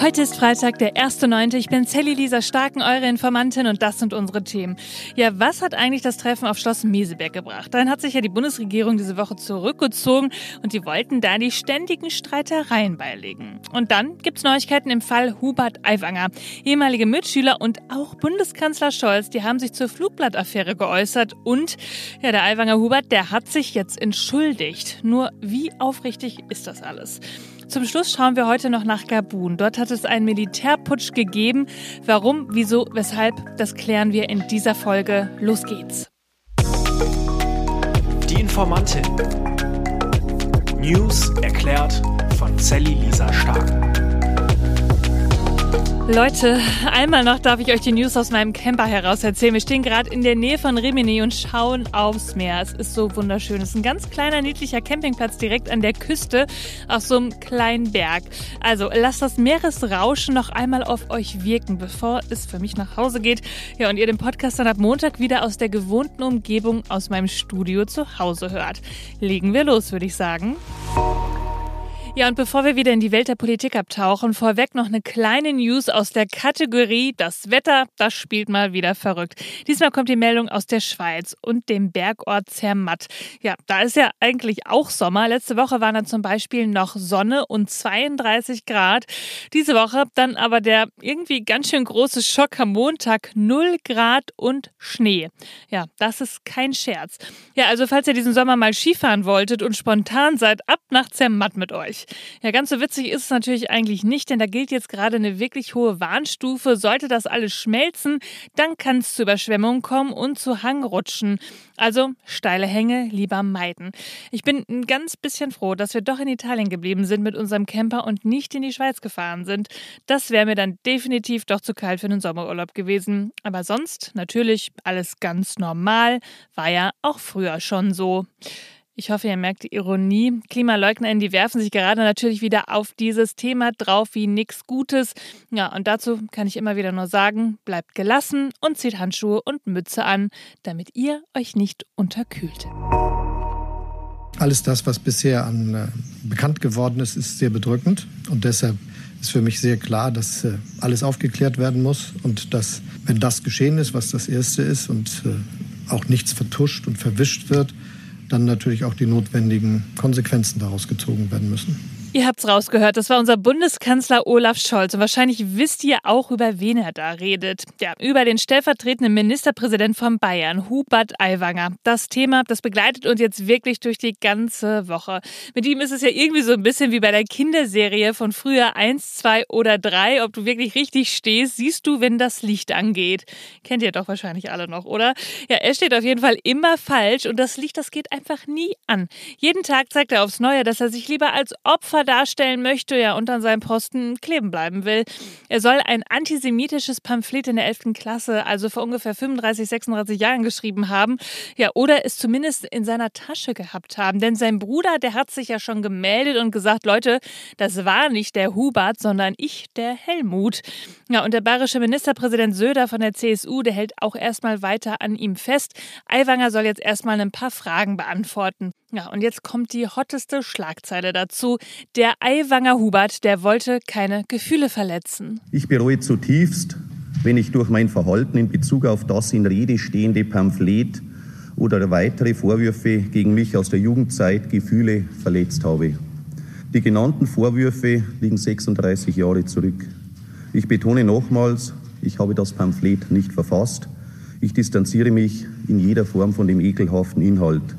Heute ist Freitag, der 1.9. Ich bin Sally Lisa Starken, eure Informantin und das sind unsere Themen. Ja, was hat eigentlich das Treffen auf Schloss Meseberg gebracht? Dann hat sich ja die Bundesregierung diese Woche zurückgezogen und die wollten da die ständigen Streitereien beilegen. Und dann gibt's Neuigkeiten im Fall Hubert Aiwanger. Ehemalige Mitschüler und auch Bundeskanzler Scholz, die haben sich zur Flugblattaffäre geäußert und ja, der Aiwanger Hubert, der hat sich jetzt entschuldigt. Nur wie aufrichtig ist das alles? Zum Schluss schauen wir heute noch nach Gabun. Dort hat es einen Militärputsch gegeben. Warum, wieso, weshalb, das klären wir in dieser Folge. Los geht's. Die Informantin. News erklärt von Sally Lisa Stark. Leute, einmal noch darf ich euch die News aus meinem Camper heraus erzählen. Wir stehen gerade in der Nähe von Rimini und schauen aufs Meer. Es ist so wunderschön. Es ist ein ganz kleiner, niedlicher Campingplatz direkt an der Küste auf so einem kleinen Berg. Also lasst das Meeresrauschen noch einmal auf euch wirken, bevor es für mich nach Hause geht. Ja, und ihr den Podcast dann ab Montag wieder aus der gewohnten Umgebung aus meinem Studio zu Hause hört. Legen wir los, würde ich sagen. Ja, und bevor wir wieder in die Welt der Politik abtauchen, vorweg noch eine kleine News aus der Kategorie Das Wetter, das spielt mal wieder verrückt. Diesmal kommt die Meldung aus der Schweiz und dem Bergort Zermatt. Ja, da ist ja eigentlich auch Sommer. Letzte Woche waren da zum Beispiel noch Sonne und 32 Grad. Diese Woche dann aber der irgendwie ganz schön große Schock am Montag, 0 Grad und Schnee. Ja, das ist kein Scherz. Ja, also falls ihr diesen Sommer mal Skifahren wolltet und spontan seid, ab nach Zermatt mit euch. Ja, ganz so witzig ist es natürlich eigentlich nicht, denn da gilt jetzt gerade eine wirklich hohe Warnstufe. Sollte das alles schmelzen, dann kann es zu Überschwemmungen kommen und zu Hangrutschen. Also steile Hänge lieber meiden. Ich bin ein ganz bisschen froh, dass wir doch in Italien geblieben sind mit unserem Camper und nicht in die Schweiz gefahren sind. Das wäre mir dann definitiv doch zu kalt für einen Sommerurlaub gewesen. Aber sonst natürlich alles ganz normal. War ja auch früher schon so. Ich hoffe, ihr merkt die Ironie. KlimaleugnerInnen, die werfen sich gerade natürlich wieder auf dieses Thema drauf wie nichts Gutes. Ja, und dazu kann ich immer wieder nur sagen, bleibt gelassen und zieht Handschuhe und Mütze an, damit ihr euch nicht unterkühlt. Alles das, was bisher an äh, bekannt geworden ist, ist sehr bedrückend und deshalb ist für mich sehr klar, dass äh, alles aufgeklärt werden muss und dass, wenn das geschehen ist, was das Erste ist und äh, auch nichts vertuscht und verwischt wird, dann natürlich auch die notwendigen Konsequenzen daraus gezogen werden müssen. Ihr habt's rausgehört, das war unser Bundeskanzler Olaf Scholz. Und wahrscheinlich wisst ihr auch, über wen er da redet. Ja, über den stellvertretenden Ministerpräsident von Bayern, Hubert Aiwanger. Das Thema, das begleitet uns jetzt wirklich durch die ganze Woche. Mit ihm ist es ja irgendwie so ein bisschen wie bei der Kinderserie von früher 1, 2 oder 3. Ob du wirklich richtig stehst, siehst du, wenn das Licht angeht. Kennt ihr doch wahrscheinlich alle noch, oder? Ja, er steht auf jeden Fall immer falsch und das Licht, das geht einfach nie an. Jeden Tag zeigt er aufs Neue, dass er sich lieber als Opfer Opfer darstellen möchte, ja, und an seinem Posten kleben bleiben will. Er soll ein antisemitisches Pamphlet in der 11. Klasse, also vor ungefähr 35, 36 Jahren geschrieben haben, ja, oder es zumindest in seiner Tasche gehabt haben. Denn sein Bruder, der hat sich ja schon gemeldet und gesagt, Leute, das war nicht der Hubert, sondern ich, der Helmut. Ja, und der bayerische Ministerpräsident Söder von der CSU, der hält auch erstmal weiter an ihm fest. Aiwanger soll jetzt erstmal ein paar Fragen beantworten. Ja, und jetzt kommt die hotteste Schlagzeile dazu. Der Eiwanger Hubert, der wollte keine Gefühle verletzen. Ich bereue zutiefst, wenn ich durch mein Verhalten in Bezug auf das in Rede stehende Pamphlet oder weitere Vorwürfe gegen mich aus der Jugendzeit Gefühle verletzt habe. Die genannten Vorwürfe liegen 36 Jahre zurück. Ich betone nochmals, ich habe das Pamphlet nicht verfasst. Ich distanziere mich in jeder Form von dem ekelhaften Inhalt.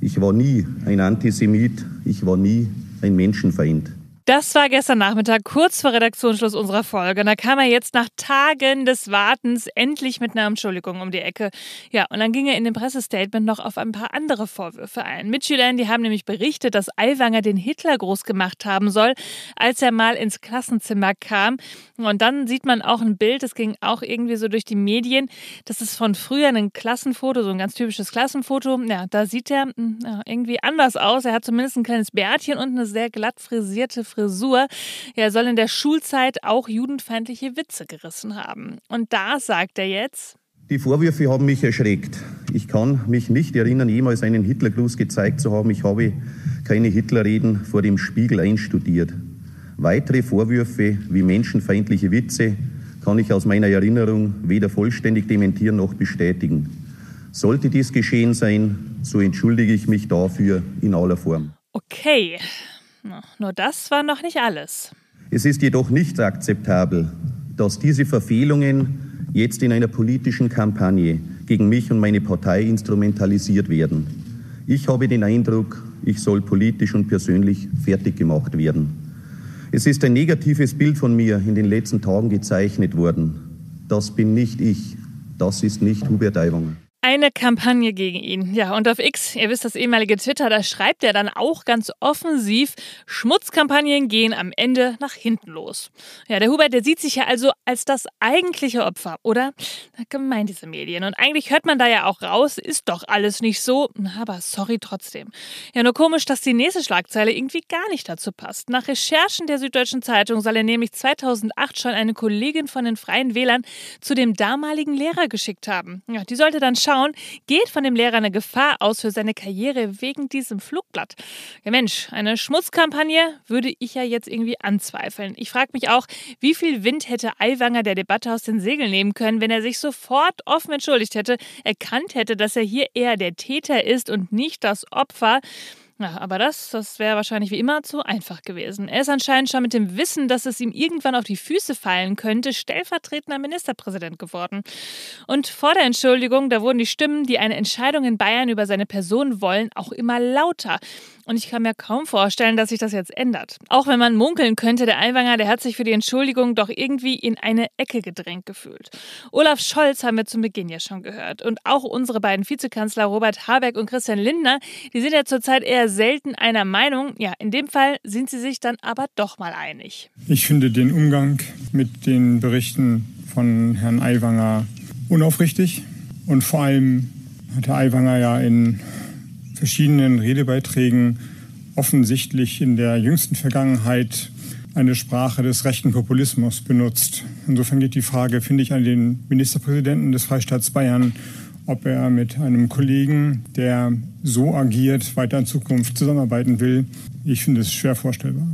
Ich war nie ein Antisemit, ich war nie ein Menschenfeind. Das war gestern Nachmittag, kurz vor Redaktionsschluss unserer Folge. Und da kam er jetzt nach Tagen des Wartens endlich mit einer Entschuldigung um die Ecke. Ja, und dann ging er in dem Pressestatement noch auf ein paar andere Vorwürfe ein. Mitschülern, die haben nämlich berichtet, dass Aiwanger den Hitler groß gemacht haben soll, als er mal ins Klassenzimmer kam. Und dann sieht man auch ein Bild, das ging auch irgendwie so durch die Medien. Das ist von früher ein Klassenfoto, so ein ganz typisches Klassenfoto. Ja, da sieht er hm, irgendwie anders aus. Er hat zumindest ein kleines Bärtchen und eine sehr glatt frisierte Frisur. Frisur. Er soll in der Schulzeit auch judenfeindliche Witze gerissen haben. Und da sagt er jetzt. Die Vorwürfe haben mich erschreckt. Ich kann mich nicht erinnern, jemals einen Hitlergruß gezeigt zu haben. Ich habe keine Hitlerreden vor dem Spiegel einstudiert. Weitere Vorwürfe wie menschenfeindliche Witze kann ich aus meiner Erinnerung weder vollständig dementieren noch bestätigen. Sollte dies geschehen sein, so entschuldige ich mich dafür in aller Form. Okay, nur das war noch nicht alles. Es ist jedoch nicht akzeptabel, dass diese Verfehlungen jetzt in einer politischen Kampagne gegen mich und meine Partei instrumentalisiert werden. Ich habe den Eindruck, ich soll politisch und persönlich fertig gemacht werden. Es ist ein negatives Bild von mir in den letzten Tagen gezeichnet worden. Das bin nicht ich. Das ist nicht Hubert Aiwanger. Eine Kampagne gegen ihn. Ja, und auf X, ihr wisst das ehemalige Twitter, da schreibt er dann auch ganz offensiv, Schmutzkampagnen gehen am Ende nach hinten los. Ja, der Hubert, der sieht sich ja also als das eigentliche Opfer, oder? Gemein diese Medien. Und eigentlich hört man da ja auch raus, ist doch alles nicht so, aber sorry trotzdem. Ja, nur komisch, dass die nächste Schlagzeile irgendwie gar nicht dazu passt. Nach Recherchen der Süddeutschen Zeitung soll er nämlich 2008 schon eine Kollegin von den Freien Wählern zu dem damaligen Lehrer geschickt haben. Ja, die sollte dann schauen, geht von dem Lehrer eine Gefahr aus für seine Karriere wegen diesem Flugblatt. Ja Mensch, eine Schmutzkampagne würde ich ja jetzt irgendwie anzweifeln. Ich frage mich auch, wie viel Wind hätte Aiwanger der Debatte aus den Segeln nehmen können, wenn er sich sofort offen entschuldigt hätte, erkannt hätte, dass er hier eher der Täter ist und nicht das Opfer. Ja, aber das, das wäre wahrscheinlich wie immer zu einfach gewesen. Er ist anscheinend schon mit dem Wissen, dass es ihm irgendwann auf die Füße fallen könnte, stellvertretender Ministerpräsident geworden. Und vor der Entschuldigung, da wurden die Stimmen, die eine Entscheidung in Bayern über seine Person wollen, auch immer lauter. Und ich kann mir kaum vorstellen, dass sich das jetzt ändert. Auch wenn man munkeln könnte, der Aiwanger, der hat sich für die Entschuldigung doch irgendwie in eine Ecke gedrängt gefühlt. Olaf Scholz haben wir zum Beginn ja schon gehört. Und auch unsere beiden Vizekanzler Robert Habeck und Christian Lindner, die sind ja zurzeit eher selten einer Meinung. Ja, in dem Fall sind sie sich dann aber doch mal einig. Ich finde den Umgang mit den Berichten von Herrn Aiwanger unaufrichtig. Und vor allem hat Herr Aiwanger ja in verschiedenen Redebeiträgen offensichtlich in der jüngsten Vergangenheit eine Sprache des rechten Populismus benutzt. Insofern geht die Frage, finde ich, an den Ministerpräsidenten des Freistaats Bayern, ob er mit einem Kollegen, der so agiert, weiter in Zukunft zusammenarbeiten will. Ich finde es schwer vorstellbar.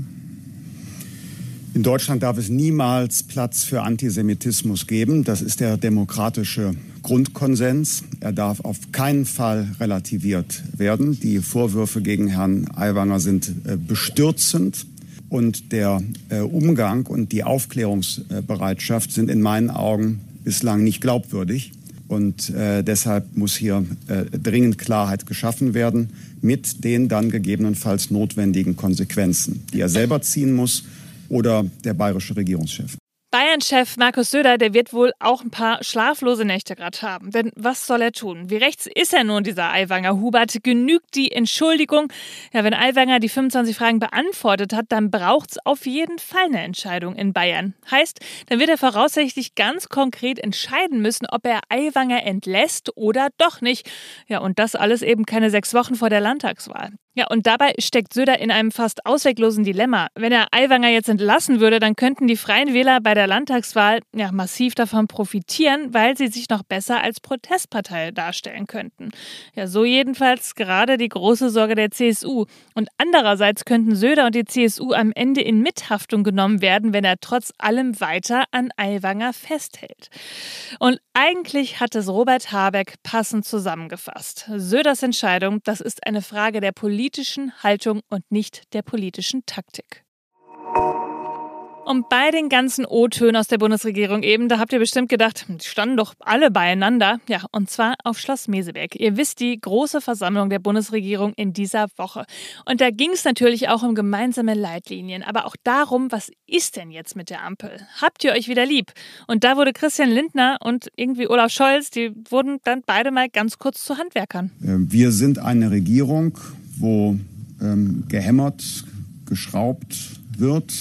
In Deutschland darf es niemals Platz für Antisemitismus geben. Das ist der demokratische Grundkonsens. Er darf auf keinen Fall relativiert werden. Die Vorwürfe gegen Herrn Aiwanger sind äh, bestürzend. Und der äh, Umgang und die Aufklärungsbereitschaft sind in meinen Augen bislang nicht glaubwürdig. Und äh, deshalb muss hier äh, dringend Klarheit geschaffen werden mit den dann gegebenenfalls notwendigen Konsequenzen, die er selber ziehen muss oder der bayerische Regierungschef. Bayern-Chef Markus Söder, der wird wohl auch ein paar schlaflose Nächte gerade haben. Denn was soll er tun? Wie rechts ist er nun, dieser Aiwanger Hubert? Genügt die Entschuldigung? Ja, wenn Aiwanger die 25 Fragen beantwortet hat, dann braucht es auf jeden Fall eine Entscheidung in Bayern. Heißt, dann wird er voraussichtlich ganz konkret entscheiden müssen, ob er Aiwanger entlässt oder doch nicht. Ja, und das alles eben keine sechs Wochen vor der Landtagswahl. Ja, und dabei steckt Söder in einem fast ausweglosen Dilemma. Wenn er Aiwanger jetzt entlassen würde, dann könnten die Freien Wähler bei der Landtagswahl ja massiv davon profitieren, weil sie sich noch besser als Protestpartei darstellen könnten. Ja, so jedenfalls gerade die große Sorge der CSU. Und andererseits könnten Söder und die CSU am Ende in Mithaftung genommen werden, wenn er trotz allem weiter an Aiwanger festhält. Und eigentlich hat es Robert Habeck passend zusammengefasst. Söders Entscheidung, das ist eine Frage der Politik politischen Haltung und nicht der politischen Taktik. Und bei den ganzen O-Tönen aus der Bundesregierung eben, da habt ihr bestimmt gedacht, die standen doch alle beieinander. Ja, und zwar auf Schloss Meseberg. Ihr wisst, die große Versammlung der Bundesregierung in dieser Woche. Und da ging es natürlich auch um gemeinsame Leitlinien, aber auch darum, was ist denn jetzt mit der Ampel? Habt ihr euch wieder lieb? Und da wurde Christian Lindner und irgendwie Olaf Scholz, die wurden dann beide mal ganz kurz zu Handwerkern. Wir sind eine Regierung, wo ähm, gehämmert, geschraubt wird.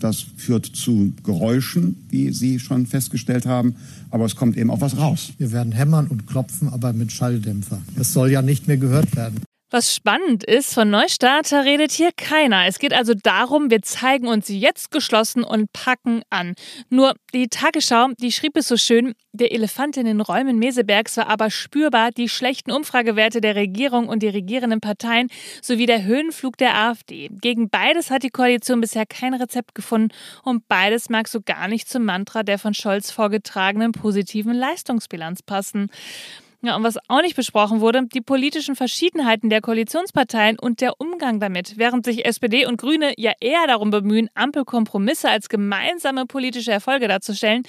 Das führt zu Geräuschen, wie Sie schon festgestellt haben, aber es kommt eben auch was raus. Wir werden hämmern und klopfen, aber mit Schalldämpfer. Das soll ja nicht mehr gehört werden. Was spannend ist, von Neustarter redet hier keiner. Es geht also darum, wir zeigen uns jetzt geschlossen und packen an. Nur die Tagesschau, die schrieb es so schön, der Elefant in den Räumen Mesebergs war aber spürbar die schlechten Umfragewerte der Regierung und die regierenden Parteien sowie der Höhenflug der AfD. Gegen beides hat die Koalition bisher kein Rezept gefunden und beides mag so gar nicht zum Mantra der von Scholz vorgetragenen positiven Leistungsbilanz passen. Ja, und was auch nicht besprochen wurde, die politischen Verschiedenheiten der Koalitionsparteien und der Umgang damit. Während sich SPD und Grüne ja eher darum bemühen, Ampelkompromisse als gemeinsame politische Erfolge darzustellen,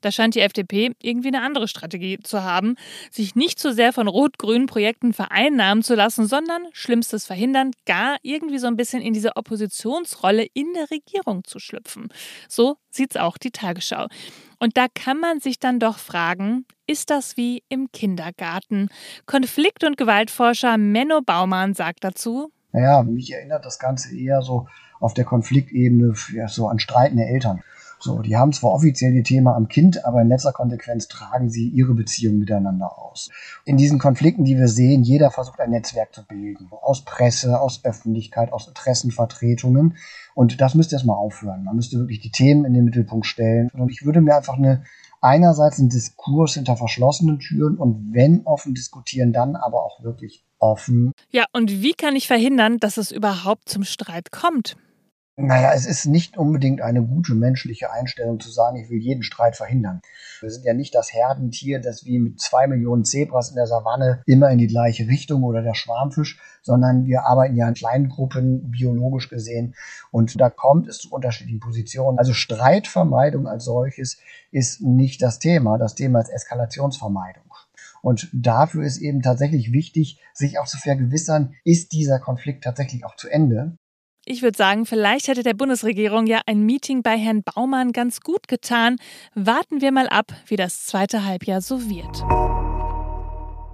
da scheint die FDP irgendwie eine andere Strategie zu haben, sich nicht so sehr von rot-grünen Projekten vereinnahmen zu lassen, sondern Schlimmstes verhindern, gar irgendwie so ein bisschen in diese Oppositionsrolle in der Regierung zu schlüpfen. So sieht's auch die Tagesschau. Und da kann man sich dann doch fragen, ist das wie im Kindergarten? Konflikt- und Gewaltforscher Menno Baumann sagt dazu, naja, mich erinnert das Ganze eher so auf der Konfliktebene ja, so an streitende Eltern. So, die haben zwar offiziell die Thema am Kind, aber in letzter Konsequenz tragen sie ihre Beziehung miteinander aus. In diesen Konflikten, die wir sehen, jeder versucht ein Netzwerk zu bilden. Aus Presse, aus Öffentlichkeit, aus Interessenvertretungen. Und das müsste erstmal aufhören. Man müsste wirklich die Themen in den Mittelpunkt stellen. Und ich würde mir einfach eine, einerseits einen Diskurs hinter verschlossenen Türen und wenn offen diskutieren, dann aber auch wirklich offen. Ja, und wie kann ich verhindern, dass es überhaupt zum Streit kommt? Naja, es ist nicht unbedingt eine gute menschliche Einstellung zu sagen, ich will jeden Streit verhindern. Wir sind ja nicht das Herdentier, das wie mit zwei Millionen Zebras in der Savanne immer in die gleiche Richtung oder der Schwarmfisch, sondern wir arbeiten ja in kleinen Gruppen biologisch gesehen und da kommt es zu unterschiedlichen Positionen. Also Streitvermeidung als solches ist nicht das Thema. Das Thema ist Eskalationsvermeidung. Und dafür ist eben tatsächlich wichtig, sich auch zu vergewissern, ist dieser Konflikt tatsächlich auch zu Ende? Ich würde sagen, vielleicht hätte der Bundesregierung ja ein Meeting bei Herrn Baumann ganz gut getan. Warten wir mal ab, wie das zweite Halbjahr so wird.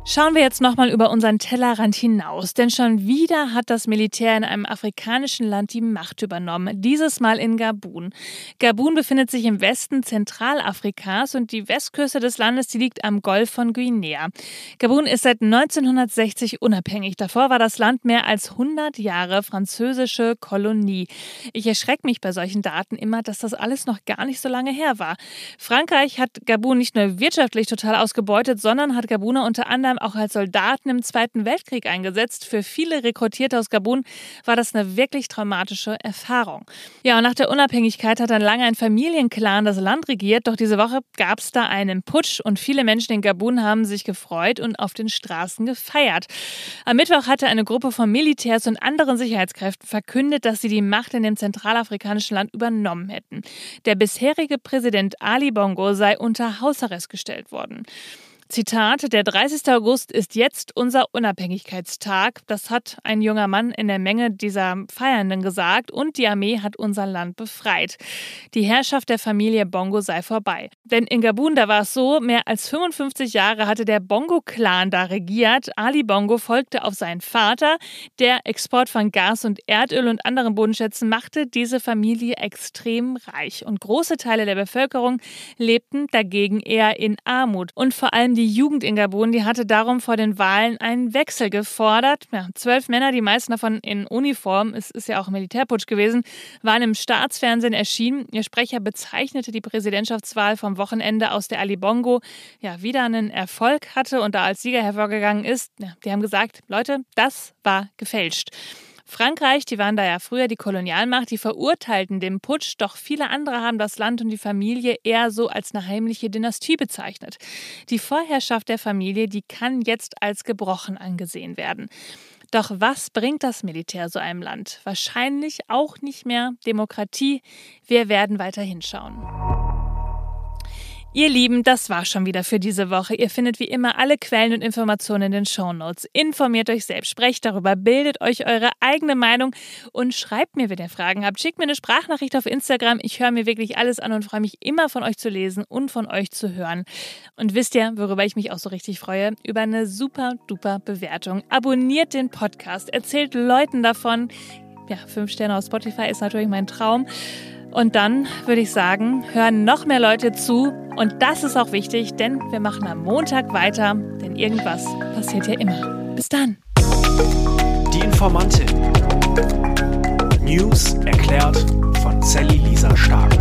Schauen wir jetzt nochmal über unseren Tellerrand hinaus, denn schon wieder hat das Militär in einem afrikanischen Land die Macht übernommen, dieses Mal in Gabun. Gabun befindet sich im Westen Zentralafrikas und die Westküste des Landes, die liegt am Golf von Guinea. Gabun ist seit 1960 unabhängig. Davor war das Land mehr als 100 Jahre französische Kolonie. Ich erschrecke mich bei solchen Daten immer, dass das alles noch gar nicht so lange her war. Frankreich hat Gabun nicht nur wirtschaftlich total ausgebeutet, sondern hat Gabuner unter anderem Vietnam auch als Soldaten im Zweiten Weltkrieg eingesetzt. Für viele Rekrutierte aus Gabun war das eine wirklich traumatische Erfahrung. Ja, und nach der Unabhängigkeit hat dann lange ein Familienclan das Land regiert, doch diese Woche gab es da einen Putsch und viele Menschen in Gabun haben sich gefreut und auf den Straßen gefeiert. Am Mittwoch hatte eine Gruppe von Militärs und anderen Sicherheitskräften verkündet, dass sie die Macht in dem zentralafrikanischen Land übernommen hätten. Der bisherige Präsident Ali Bongo sei unter Hausarrest gestellt worden. Zitat, der 30. August ist jetzt unser Unabhängigkeitstag. Das hat ein junger Mann in der Menge dieser Feiernden gesagt und die Armee hat unser Land befreit. Die Herrschaft der Familie Bongo sei vorbei. Denn in Gabun, da war es so, mehr als 55 Jahre hatte der Bongo-Clan da regiert. Ali Bongo folgte auf seinen Vater. Der Export von Gas und Erdöl und anderen Bodenschätzen machte diese Familie extrem reich. Und große Teile der Bevölkerung lebten dagegen eher in Armut. Und vor allem die Jugend in Gabun, die hatte darum vor den Wahlen einen Wechsel gefordert. Ja, zwölf Männer, die meisten davon in Uniform, es ist ja auch Militärputsch gewesen, waren im Staatsfernsehen erschienen. Ihr Sprecher bezeichnete die Präsidentschaftswahl vom Wochenende aus der Ali Bongo ja wieder einen Erfolg hatte und da als Sieger hervorgegangen ist. Ja, die haben gesagt, Leute, das war gefälscht. Frankreich, die waren da ja früher die Kolonialmacht, die verurteilten den Putsch, doch viele andere haben das Land und die Familie eher so als eine heimliche Dynastie bezeichnet. Die Vorherrschaft der Familie, die kann jetzt als gebrochen angesehen werden. Doch was bringt das Militär so einem Land? Wahrscheinlich auch nicht mehr Demokratie. Wir werden weiter hinschauen. Ihr Lieben, das war schon wieder für diese Woche. Ihr findet wie immer alle Quellen und Informationen in den Shownotes. Informiert euch selbst, sprecht darüber, bildet euch eure eigene Meinung und schreibt mir, wenn ihr Fragen habt. Schickt mir eine Sprachnachricht auf Instagram. Ich höre mir wirklich alles an und freue mich immer von euch zu lesen und von euch zu hören. Und wisst ihr, worüber ich mich auch so richtig freue? Über eine super duper Bewertung. Abonniert den Podcast, erzählt Leuten davon. Ja, fünf Sterne auf Spotify ist natürlich mein Traum. Und dann würde ich sagen, hören noch mehr Leute zu. Und das ist auch wichtig, denn wir machen am Montag weiter, denn irgendwas passiert ja immer. Bis dann. Die Informantin. News erklärt von Sally Lisa Stark.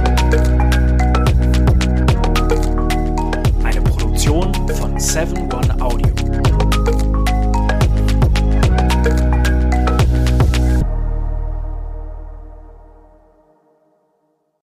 Eine Produktion von 7 One Audio.